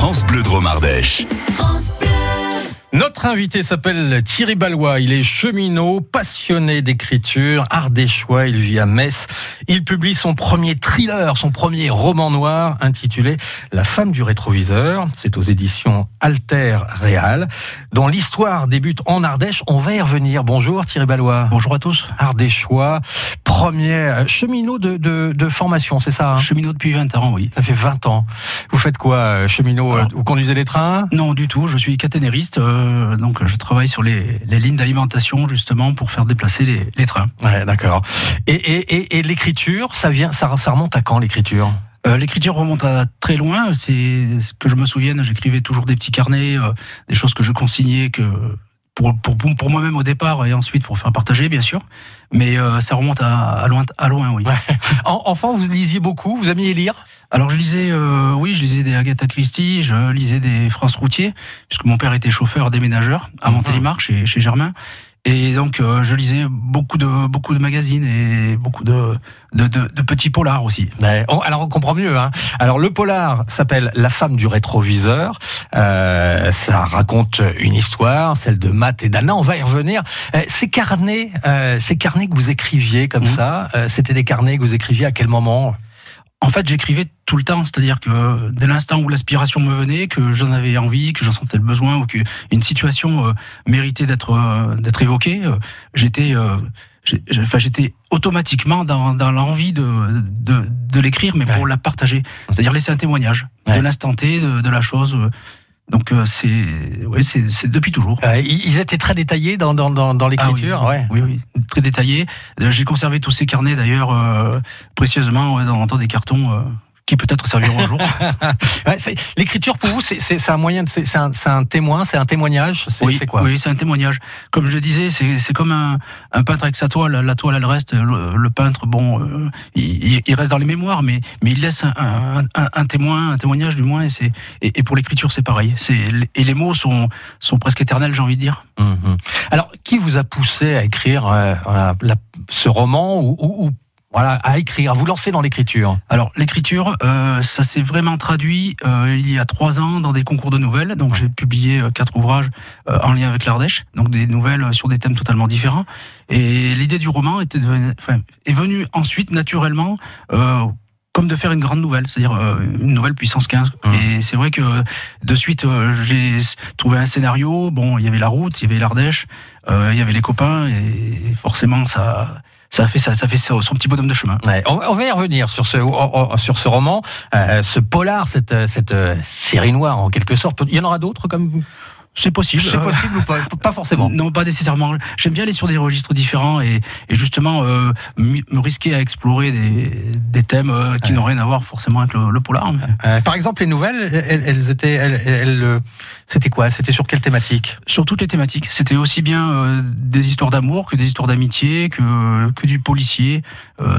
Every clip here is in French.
France Bleu Drôme Ardèche. Notre invité s'appelle Thierry Ballois. Il est cheminot, passionné d'écriture, ardéchois. Il vit à Metz. Il publie son premier thriller, son premier roman noir intitulé La femme du rétroviseur. C'est aux éditions Alter Réal, dont l'histoire débute en Ardèche. On va y revenir. Bonjour Thierry Ballois. Bonjour à tous. Ardéchois, premier cheminot de, de, de formation, c'est ça hein? Cheminot depuis 20 ans, oui. Ça fait 20 ans. Vous faites quoi, euh, cheminot Alors- Vous conduisez les trains? Non, du tout. Je suis caténériste. euh, donc, je travaille sur les, les lignes d'alimentation, justement, pour faire déplacer les, les trains. Ouais, d'accord. Et, et, et, et l'écriture, ça vient, ça, ça remonte à quand l'écriture? Euh, L'écriture remonte à très loin. C'est ce que je me souvienne. J'écrivais toujours des petits carnets, euh, des choses que je consignais que pour, pour, pour, pour moi-même au départ et ensuite pour faire partager, bien sûr. Mais euh, ça remonte à, à loin, à loin, oui. En- Enfant, vous lisiez beaucoup, vous aimiez lire? Alors je lisais, euh, oui, je lisais des Agatha Christie, je lisais des France Routier, puisque mon père était chauffeur déménageur à Mhm. Montélimar chez, chez Germain. Et donc euh, je lisais beaucoup de beaucoup de magazines et beaucoup de de, de, de petits polars aussi. Ouais, on- Alors on comprend mieux. Hein. Alors le polar s'appelle La femme du rétroviseur. Euh, ça raconte une histoire, celle de Matt et d'Anna. On va y revenir. Euh, ces carnets, euh, ces carnets que vous écriviez comme Mhm. ça, euh, c'était des carnets que vous écriviez à quel moment? En fait, j'écrivais tout le temps, c'est-à-dire que dès l'instant où l'aspiration me venait, que j'en avais envie, que j'en sentais le besoin, ou qu'une situation euh, méritait d'être euh, d'être évoquée, euh, j'étais euh, enfin, j'étais automatiquement dans, dans l'envie de, de, de l'écrire, mais pour la partager, c'est-à-dire laisser un témoignage Ouais. de l'instant T, de, de la chose. Donc euh, c'est ouais, c'est c'est depuis toujours. Euh, Ils étaient très détaillés dans, dans, dans, dans l'écriture. Ah oui, ouais. oui, oui, très détaillé. Euh, J'ai conservé tous ces carnets d'ailleurs euh, précieusement ouais, dans, dans des cartons euh, qui peut-être serviront un jour. Ouais, l'écriture pour vous, c'est- un moyen, c'est un, témoin, c'est un témoignage. Oui, c'est quoi? oui, c'est un témoignage. Comme je le disais, c'est comme un, un peintre avec sa toile. La toile, elle reste. Le, le peintre, bon, euh, il, il reste dans les mémoires, mais, mais il laisse un, un, témoin, un témoignage du moins. Et, c'est- et, et pour l'écriture, c'est pareil. Et les mots sont, sont presque éternels, j'ai envie de dire. Mhm. Alors, qui vous a poussé à écrire euh, la- ce roman ou, ou- ou, voilà, à écrire, à vous lancer dans l'écriture Alors, l'écriture, euh, ça s'est vraiment traduit euh, il y a trois ans dans des concours de nouvelles. Donc, j'ai publié euh, quatre ouvrages en lien avec l'Ardèche, donc des nouvelles sur des thèmes totalement différents. Et l'idée du roman était devenu- enfin, est venue ensuite naturellement. Comme de faire une grande nouvelle, c'est-à-dire une nouvelle puissance 15. Mmh. Et c'est vrai que de suite, j'ai trouvé un scénario. Bon, il y avait la route, il y avait l'Ardèche, euh, il y avait les copains, et forcément, ça, ça fait ça, ça fait son petit bonhomme de chemin. On, va y revenir sur ce, on- on- sur ce roman, euh, ce polar, cette, cette euh, série noire en quelque sorte. Il y en aura d'autres comme C'est possible. C'est possible ou pas Pas forcément. Non, pas nécessairement. J'aime bien aller sur des registres différents et, et justement euh, me risquer à explorer des, des thèmes euh, qui Ouais. n'ont rien à voir forcément avec le, le polar. mais Euh, par exemple, les nouvelles, elles, elles étaient, elles, elles, euh, c'était quoi? C'était sur quelle thématique? Sur toutes les thématiques. C'était aussi bien des histoires d'amour que des histoires d'amitié, que, que du policier.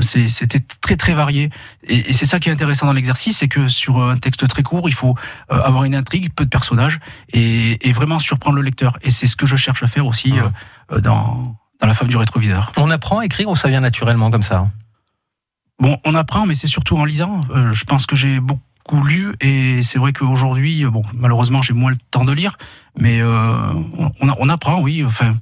C'était très très varié. Et, et c'est ça qui est intéressant dans l'exercice, c'est que sur un texte très court, il faut avoir une intrigue, peu de personnages, et, et vraiment surprendre le lecteur. Et c'est ce que je cherche à faire aussi Ouais. euh, euh, dans, dans La femme du rétroviseur. On apprend à écrire ou ça vient naturellement comme ça Bon, on apprend, mais c'est surtout en lisant. Euh, je pense que j'ai beaucoup lu et c'est vrai qu'aujourd'hui, bon, malheureusement, j'ai moins le temps de lire, mais euh, on, on apprend, oui. Enfin,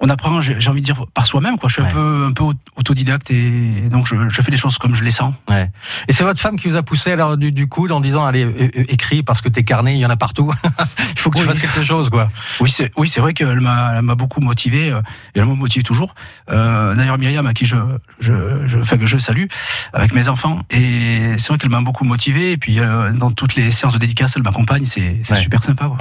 on apprend, j'ai envie de dire, par soi-même. Quoi. Je suis Ouais. un peu, un peu autodidacte et, donc je, je fais les choses comme je les sens. Ouais. Et c'est votre femme qui vous a poussé alors du, du coude en disant allez euh, euh, écris parce que tes carnets il y en a partout. il faut que tu fasses quelque chose quoi. Oui, c'est oui, c'est vrai qu'elle m'a elle m'a beaucoup motivé euh, et elle me motive toujours. Euh, D'ailleurs, Myriam, à qui je, je, je, enfin, que je salue avec mes enfants, et c'est vrai qu'elle m'a beaucoup motivé. Et puis, euh, dans toutes les séances de dédicace, elle m'accompagne. C'est c'est Ouais. super sympa. quoi.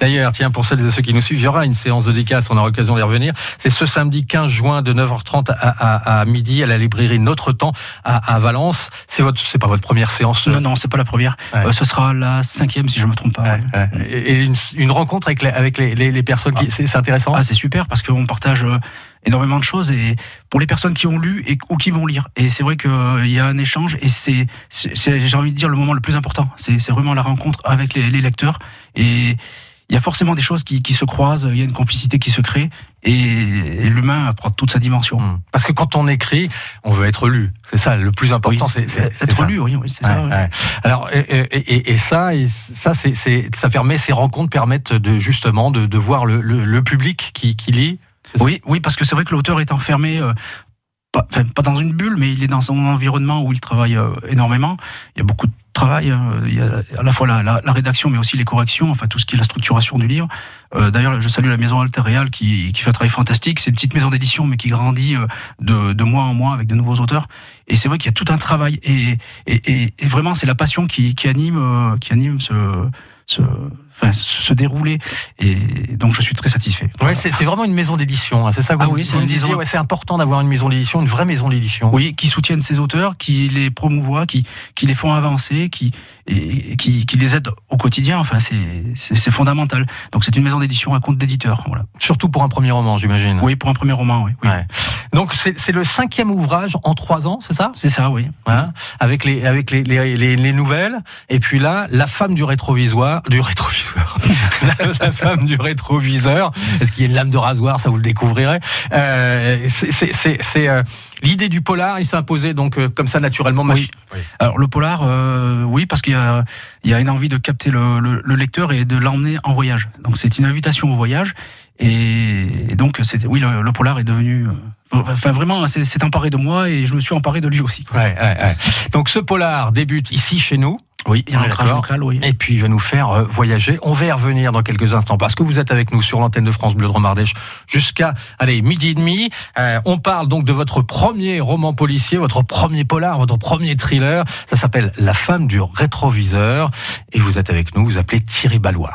D'ailleurs, tiens, pour celles et ceux qui nous suivent, il y aura une séance de dédicace, on aura l'occasion d'y revenir. C'est ce samedi 15 juin de 9h30 à, à, à midi à la librairie Notre Temps à, à Valence. C'est votre, c'est pas votre première séance. euh, Non, non, c'est pas la première. Ouais. Euh, ce sera la cinquième, si je me trompe pas. Ouais, ouais. Et une, une rencontre avec les, avec les, les, les personnes qui, c'est c'est intéressant. Ah, c'est super parce qu'on partage euh, énormément de choses et pour les personnes qui ont lu et, ou qui vont lire. Et c'est vrai qu'il y a un échange et c'est, j'ai envie de dire, le moment le plus important. C'est, c'est vraiment la rencontre avec les, les lecteurs et, il y a forcément des choses qui, se croisent, il y a une complicité qui se crée, et, l'humain prend toute sa dimension. Hmm. Parce que quand on écrit, on veut être lu. C'est ça, le plus important, c'est être lu. Oui, c'est ça. Alors, et, ça, et ça, ça permet, ces rencontres permettent de justement de, voir le, public qui, lit. Oui, oui, parce que c'est vrai que l'auteur est enfermé pas, pas, dans une bulle, mais il est dans son environnement où il travaille euh, énormément. Il y a beaucoup de travail. Hein. Il y a à la fois la, rédaction, mais aussi les corrections, enfin tout ce qui est la structuration du livre. Euh, D'ailleurs, je salue la maison Alter Real qui, qui fait un travail fantastique. C'est une petite maison d'édition, mais qui grandit euh, de, de, mois en mois avec de nouveaux auteurs. Et c'est vrai qu'il y a tout un travail. Et, et, et vraiment, c'est la passion qui, qui anime, qui anime ce, ce, enfin, se dérouler. Et donc, je suis très satisfait. Ouais, c'est vraiment une maison d'édition. Hein, c'est ça que ah oui, c'est ouais, c'est important d'avoir une maison d'édition, une vraie maison d'édition. Oui, qui soutiennent ses auteurs, qui les promouvoit, qui, qui les font avancer, qui, et, qui, qui les aide au quotidien. Enfin, c'est fondamental. Donc, c'est une maison d'édition à compte d'éditeur. Voilà. Surtout pour un premier roman, j'imagine. Oui, pour un premier roman, oui. oui. Ouais. Donc, c'est le cinquième ouvrage en trois ans, c'est ça? C'est ça, oui. Hein? Avec les, avec les, les, les, les nouvelles. Et puis là, la femme du rétroviseur, du la, femme du rétroviseur. Est-ce qu'il y a une lame de rasoir? Ça, vous le découvrirez. Euh, c'est euh, l'idée du polar. Il s'est imposé donc euh, comme ça naturellement. Oui. Alors le polar, euh, oui, parce qu'il y a, il y a une envie de capter le, le, lecteur et de l'emmener en voyage. Donc c'est une invitation au voyage. Et, donc c'est, oui, le, polar est devenu Enfin, vraiment, c'est emparé de moi et je me suis emparé de lui aussi. Ouais, ouais, ouais. Donc, ce polar débute ici chez nous. Oui, il y a un ancrage local, oui. Et puis il va nous faire euh, voyager. On va y revenir dans quelques instants parce que vous êtes avec nous sur l'antenne de France Bleu de Romardèche jusqu'à allez midi et demi. Euh, on parle donc de votre premier roman policier, votre premier polar, votre premier thriller. Ça s'appelle La femme du rétroviseur. Et vous êtes avec nous. Vous appelez Thierry Ballois.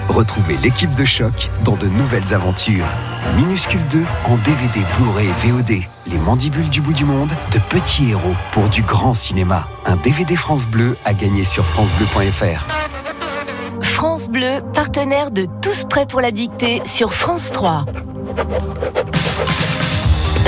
Retrouvez l'équipe de choc dans de nouvelles aventures. Minuscule 2 en DVD, Blu-ray et VOD. Les mandibules du bout du monde, de petits héros pour du grand cinéma. Un DVD France Bleu à gagner sur francebleu.fr. France Bleu, partenaire de Tous prêts pour la dictée sur France 3.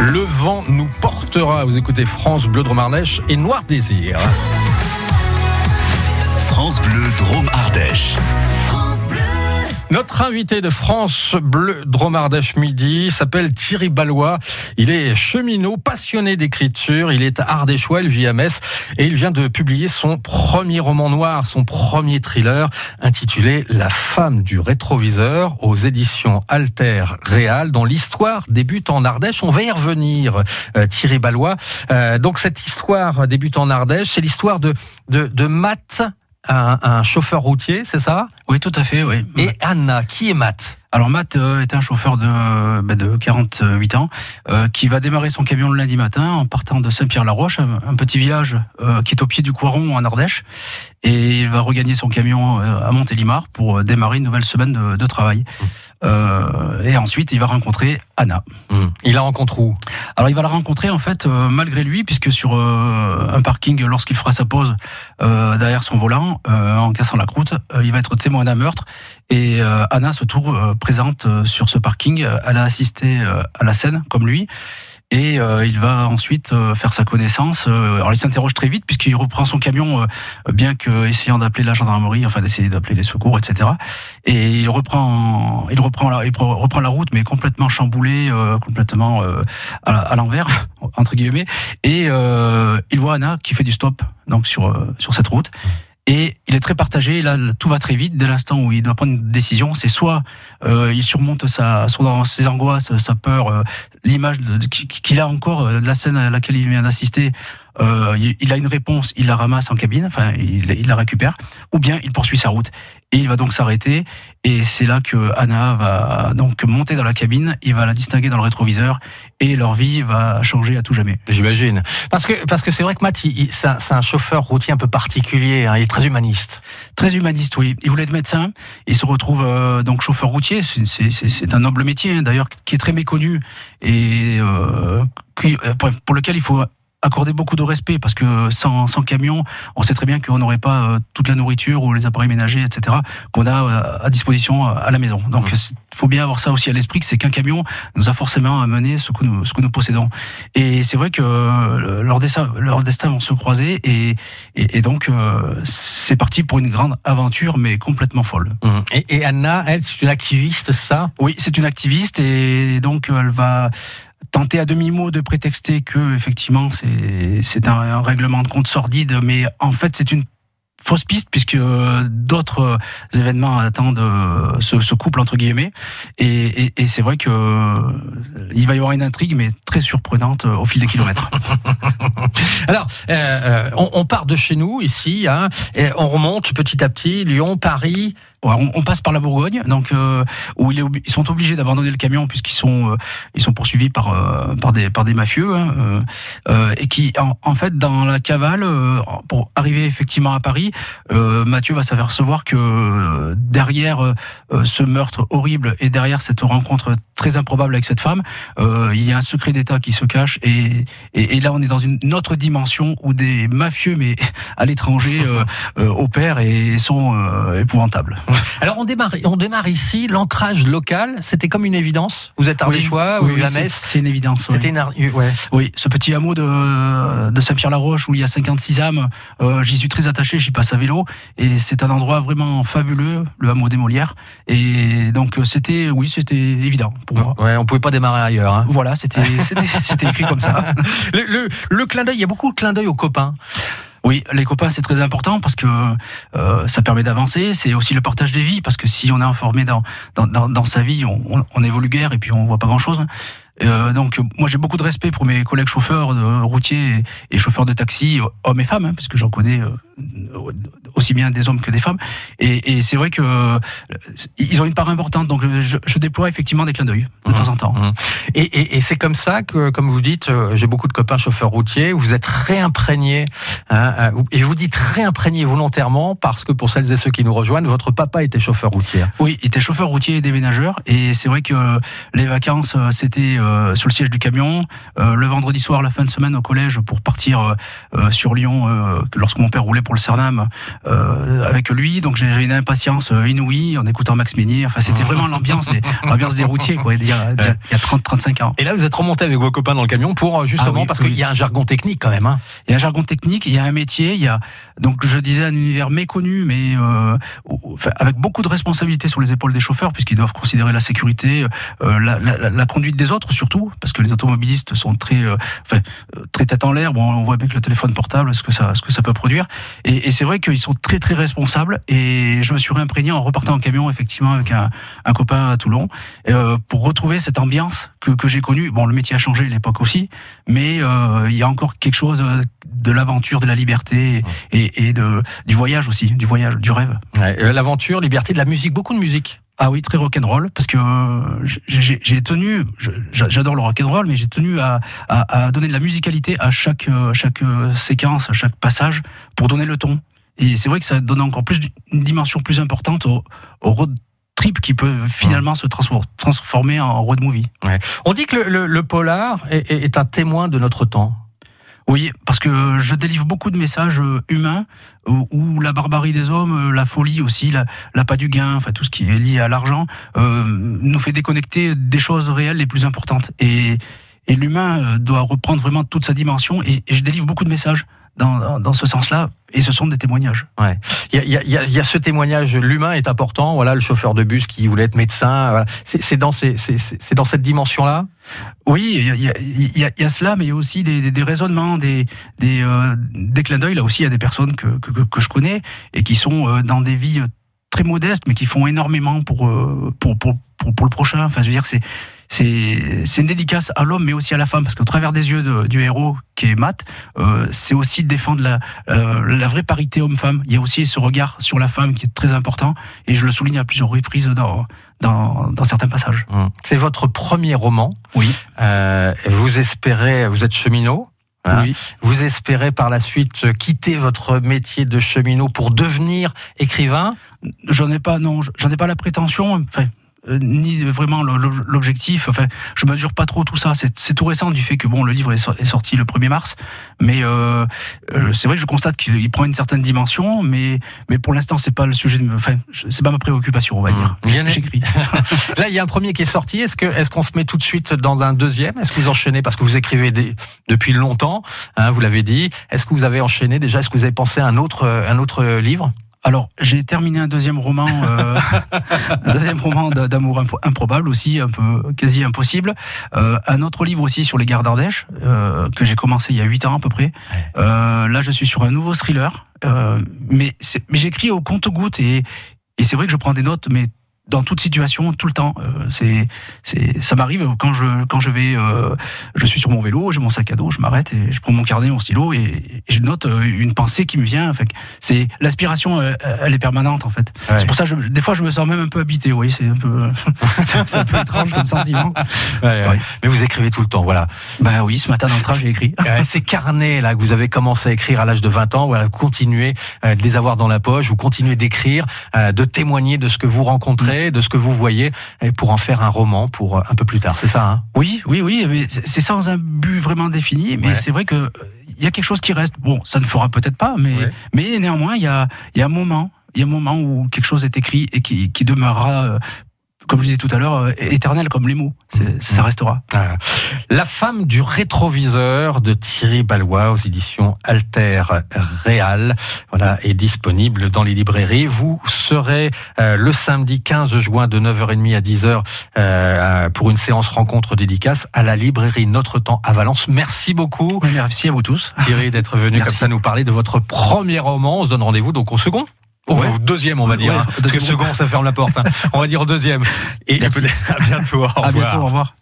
Le vent nous portera. Vous écoutez France Bleu Drôme Ardèche et Noir Désir. France Bleu Drôme Ardèche. Notre invité de France Bleu Dromardèche Midi s'appelle Thierry Ballois. Il est cheminot, passionné d'écriture. Il est ardéchois, il vit à Metz et il vient de publier son premier roman noir, son premier thriller intitulé La femme du rétroviseur aux éditions Alter Réal dont l'histoire débute en Ardèche. On va y revenir, euh, Thierry Ballois. Euh, donc cette histoire débute en Ardèche, c'est l'histoire de, de, de Matt, un, un chauffeur routier, c'est ça? Oui, tout à fait, oui. Et Anna, qui est Matt? Alors Matt euh, est un chauffeur de, bah, de 48 ans euh, qui va démarrer son camion le lundi matin en partant de Saint-Pierre-la-Roche, un, petit village euh, qui est au pied du Coiron en Ardèche. Et il va regagner son camion à Montélimar pour démarrer une nouvelle semaine de, de travail. Euh, et ensuite, il va rencontrer Anna. Hmm. Il la rencontre où? Alors il va la rencontrer en fait euh, malgré lui puisque sur euh, un parking lorsqu'il fera sa pause derrière son volant en cassant la croûte, il va être témoin d'un meurtre et Anna se trouve présente sur ce parking. Elle a assisté à la scène comme lui. Et euh, il va ensuite euh, faire sa connaissance. Euh, alors il s'interroge très vite puisqu'il reprend son camion, euh, bien que essayant d'appeler la gendarmerie, enfin d'essayer d'appeler les secours, etc. Et il reprend, il reprend la, il reprend la route, mais complètement chamboulé, euh, complètement à, à l'envers entre guillemets. Et il voit Anna qui fait du stop donc sur sur cette route. Et il est très partagé. Là, tout va très vite. Dès l'instant où il doit prendre une décision, c'est soit euh, il surmonte sa, son- ses angoisses, sa peur, euh, l'image qu'il a encore euh, de la scène à laquelle il vient d'assister. Euh, il, a une réponse, il la ramasse en cabine, enfin il la récupère, ou bien il poursuit sa route et il va donc s'arrêter. Et c'est là que Anna va donc monter dans la cabine, il va la distinguer dans le rétroviseur et leur vie va changer à tout jamais. J'imagine. Parce que parce que c'est vrai que Matt, c'est un, chauffeur routier un peu particulier. hein. Il est très humaniste. Très humaniste, oui. Il voulait être médecin. Il se retrouve euh, donc chauffeur routier. C'est- un noble métier, hein, d'ailleurs, qui est très méconnu et euh, qui- euh, pour lequel il faut accorder beaucoup de respect parce que sans, sans camion, on sait très bien qu'on n'aurait pas euh, toute la nourriture ou les appareils ménagers, etc., qu'on a euh, à disposition euh, à la maison. Donc, il faut bien avoir ça aussi à l'esprit, que c'est qu'un camion nous a forcément amené ce que nous, ce que nous possédons. Et c'est vrai que leurs destins, leurs destins vont se croiser et, et, et donc euh, c'est parti pour une grande aventure, mais complètement folle. Hum. Et, et Anna, elle, c'est une activiste, ça? Oui, c'est une activiste et donc elle va tenter à demi-mot de prétexter que effectivement c'est un, un règlement de compte sordide, mais en fait c'est une fausse piste puisque euh, d'autres euh, événements attendent euh, ce, ce couple entre guillemets et, et, et c'est vrai que il va y avoir une intrigue mais très surprenante au fil des kilomètres. Alors, on, on part de chez nous ici, hein, et on remonte petit à petit, Lyon, Paris. On, on passe par la Bourgogne, donc euh, où il est obli- ils sont obligés d'abandonner le camion puisqu'ils sont euh, ils sont poursuivis par euh, par des par des mafieux hein, euh, euh, et qui en, en fait dans la cavale euh, pour arriver effectivement à Paris, Mathieu va s'apercevoir que derrière ce meurtre horrible et derrière cette rencontre très improbable avec cette femme, il y a un secret d'État qui se cache et, et, et là on est dans une autre dimension où des mafieux mais à l'étranger opèrent et sont épouvantables. Alors, on démarre, on démarre ici, l'ancrage local, c'était comme une évidence? Vous êtes ardéchois, oui, ou oui, à c'est- une évidence. oui. C'était une ar- ouais. Oui, ce petit hameau de, de Saint-Pierre-la-Roche où il y a 56 âmes, euh, j'y suis très attaché, j'y passe à vélo et c'est un endroit vraiment fabuleux, le hameau des Molières. Et donc euh, c'était, oui, c'était évident pour moi. Ouais, on pouvait pas démarrer ailleurs. hein. Voilà, c'était écrit comme ça. Le, le, le clin d'œil, il y a beaucoup de clin d'œil aux copains. Oui, les copains, c'est très important parce que euh, ça permet d'avancer. C'est aussi le partage des vies parce que si on est informé dans, dans, dans, sa vie, on, on, évolue guère et puis on voit pas grand-chose. Euh, donc euh, moi j'ai beaucoup de respect pour mes collègues chauffeurs de routiers et, et chauffeurs de taxi, hommes et femmes, hein, parce que j'en connais euh, aussi bien des hommes que des femmes. Et, et c'est vrai que euh, ils ont une part importante. Donc je, déploie effectivement des clins d'œil de Mhm. temps en temps. Mhm. Et, et, et c'est comme ça que, comme vous dites, euh, j'ai beaucoup de copains chauffeurs routiers, vous êtes réimprégnés, hein, euh, et je vous dites réimprégnés volontairement parce que pour celles et ceux qui nous rejoignent, votre papa était chauffeur routier. Oui, il était chauffeur routier et déménageur. Et c'est vrai que les vacances, euh, c'était euh, sur le siège du camion. Euh, le vendredi soir, la fin de semaine au collège pour partir euh, euh, sur Lyon, euh, que lorsque mon père roulait pour le Cernam, euh, avec lui. Donc j'ai une impatience inouïe en écoutant Max Meignier. Enfin, c'était vraiment l'ambiance des, l'ambiance des routiers, quoi, il y a, 30-35 ans. Et là, vous êtes remonté avec vos copains dans le camion pour justement, ah parce qu'il y a un jargon technique quand même. Hein. Il y a un jargon technique, il y a un métier, il y a, donc je disais, un univers méconnu, mais avec beaucoup de responsabilités sur les épaules des chauffeurs, puisqu'ils doivent considérer la sécurité, la, la, la, conduite des autres surtout, parce que les automobilistes sont très, enfin, très tête en l'air. Bon, on voit bien que le téléphone portable, ce que ça, ce que ça peut produire. Et, et c'est vrai qu'ils sont très très responsables. Et je me suis réimprégné en repartant en camion, effectivement, avec un, un copain à Toulon, euh, pour retrouver cette ambiance que, que j'ai connue. Bon, le métier a changé, l'époque aussi, mais euh, il y a encore quelque chose de l'aventure, de la liberté et, et, de, du voyage aussi, du voyage, du rêve. Ouais, l'aventure, liberté, de la musique, beaucoup de musique. Ah oui, très rock'n'roll, parce que euh, j'ai tenu, j'adore le rock'n'roll, mais j'ai tenu à, donner de la musicalité à chaque, euh, chaque euh, séquence, à chaque passage, pour donner le ton. Et c'est vrai que ça donne encore plus une dimension plus importante au, road trip qui peut finalement se transformer en road movie. On dit que le, polar est un témoin de notre temps. Oui, parce que je délivre beaucoup de messages euh, humains euh, où la barbarie des hommes, euh, la folie aussi, la, pas du gain, enfin tout ce qui est lié à l'argent, nous fait déconnecter des choses réelles les plus importantes. Et, l'humain doit reprendre vraiment toute sa dimension. Et, je délivre beaucoup de messages dans, ce sens-là, et ce sont des témoignages. Ouais. Il y a, y, a, ce témoignage, l'humain est important. Voilà, le chauffeur de bus qui voulait être médecin. Voilà. C'est dans, cette dimension-là? Oui, il y a, y, a, cela, mais il y a aussi des, des, raisonnements, des, des, euh, des clins d'œil. Là aussi, il y a des personnes que, que, que, je connais et qui sont euh, dans des vies très modestes, mais qui font énormément pour, euh, pour, pour, pour, pour le prochain. Enfin, je veux dire, c'est c'est une dédicace à l'homme mais aussi à la femme parce qu'au travers des yeux du héros qui est Matt, euh, c'est aussi défendre la, euh, la vraie parité homme-femme. Il y a aussi ce regard sur la femme qui est très important et je le souligne à plusieurs reprises dans, dans, dans certains passages. Mmh. C'est votre premier roman. Oui. Euh, vous espérez, vous êtes cheminot. Oui. Vous espérez par la suite quitter votre métier de cheminot pour devenir écrivain? J'en ai pas, non, j'en ai pas la prétention. Enfin, euh, ni vraiment l'objectif. Enfin, je mesure pas trop tout ça. C'est tout récent du fait que bon, le livre est sorti le 1er mars, mais euh, euh, c'est vrai que je constate qu'il prend une certaine dimension, mais mais pour l'instant c'est pas le sujet. De, enfin, c'est pas ma préoccupation, on va dire. Mmh. J'écris. Là, il y a un premier qui est sorti. Est-ce que est-ce qu'on se met tout de suite dans un deuxième? Est-ce que vous enchaînez? Parce que vous écrivez des, depuis longtemps, hein, vous l'avez dit. Est-ce que vous avez enchaîné déjà? Est-ce que vous avez pensé à un autre un autre livre? Alors, j'ai terminé un deuxième roman, euh, un deuxième roman d'amour improbable aussi, un peu quasi impossible. Euh, un autre livre aussi sur les gares d'Ardèche euh, que j'ai commencé il y a huit ans à peu près. Euh, là, je suis sur un nouveau thriller, euh, mais, mais j'écris au compte-goutte et, et c'est vrai que je prends des notes, mais dans toute situation, tout le temps. Euh, c'est, c'est, ça m'arrive quand je, quand je vais, euh, je suis sur mon vélo, j'ai mon sac à dos, je m'arrête et je prends mon carnet, mon stylo et, je note euh, une pensée qui me vient. Enfin, c'est l'aspiration, elle, est permanente en fait. C'est pour ça, je, des fois, je me sens même un peu habité. Oui, c'est un peu, c'est un peu étrange comme sentiment. Mais vous écrivez tout le temps, voilà. Bah oui, ce matin dans le train, j'ai écrit. Ces carnets là que vous avez commencé à écrire à l'âge de 20 ans, voilà, vous continuez de les avoir dans la poche, vous continuez d'écrire, de témoigner de ce que vous rencontrez de ce que vous voyez, pour en faire un roman pour euh, un peu plus tard. C'est ça hein? Oui, oui, oui. C'est sans un but vraiment défini, mais c'est vrai que il y a quelque chose qui reste. Bon, ça ne fera peut-être pas, mais, mais néanmoins, il y a, y a un moment il y a un moment où quelque chose est écrit et qui, qui demeurera euh, comme je disais tout à l'heure, euh, éternel comme les mots. Mm. Ça restera. La femme du rétroviseur de Thierry Ballois aux éditions Alter Réal voilà, est disponible dans les librairies. Vous serez euh, le samedi 15 juin de 9h30 à 10h euh, pour une séance rencontre dédicace à la librairie Notre Temps à Valence. Merci beaucoup. Merci à vous tous. Thierry d'être venu comme ça nous parler de votre premier roman. On se donne rendez-vous donc au second. Au deuxième, on va dire. Hein. parce que second, ça ferme la porte. Hein. On va dire au deuxième. Et à bientôt. Au revoir. À bientôt. Au revoir.